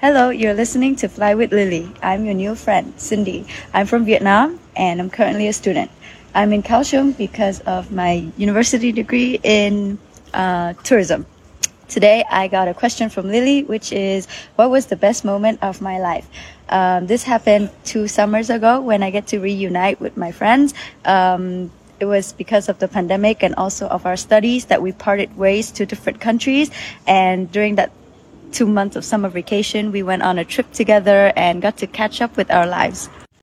Hello, you're listening to Fly with Lily. I'm your new friend, Cindy. I'm from Vietnam and I'm currently a student. I'm in Kaohsiung because of my university degree in uh, tourism. Today, I got a question from Lily, which is, what was the best moment of my life? Um, this happened two summers ago when I get to reunite with my friends. Um, it was because of the pandemic and also of our studies that we parted ways to different countries. And during that two months of summer vacation, we went on a trip together and got to catch up with our lives.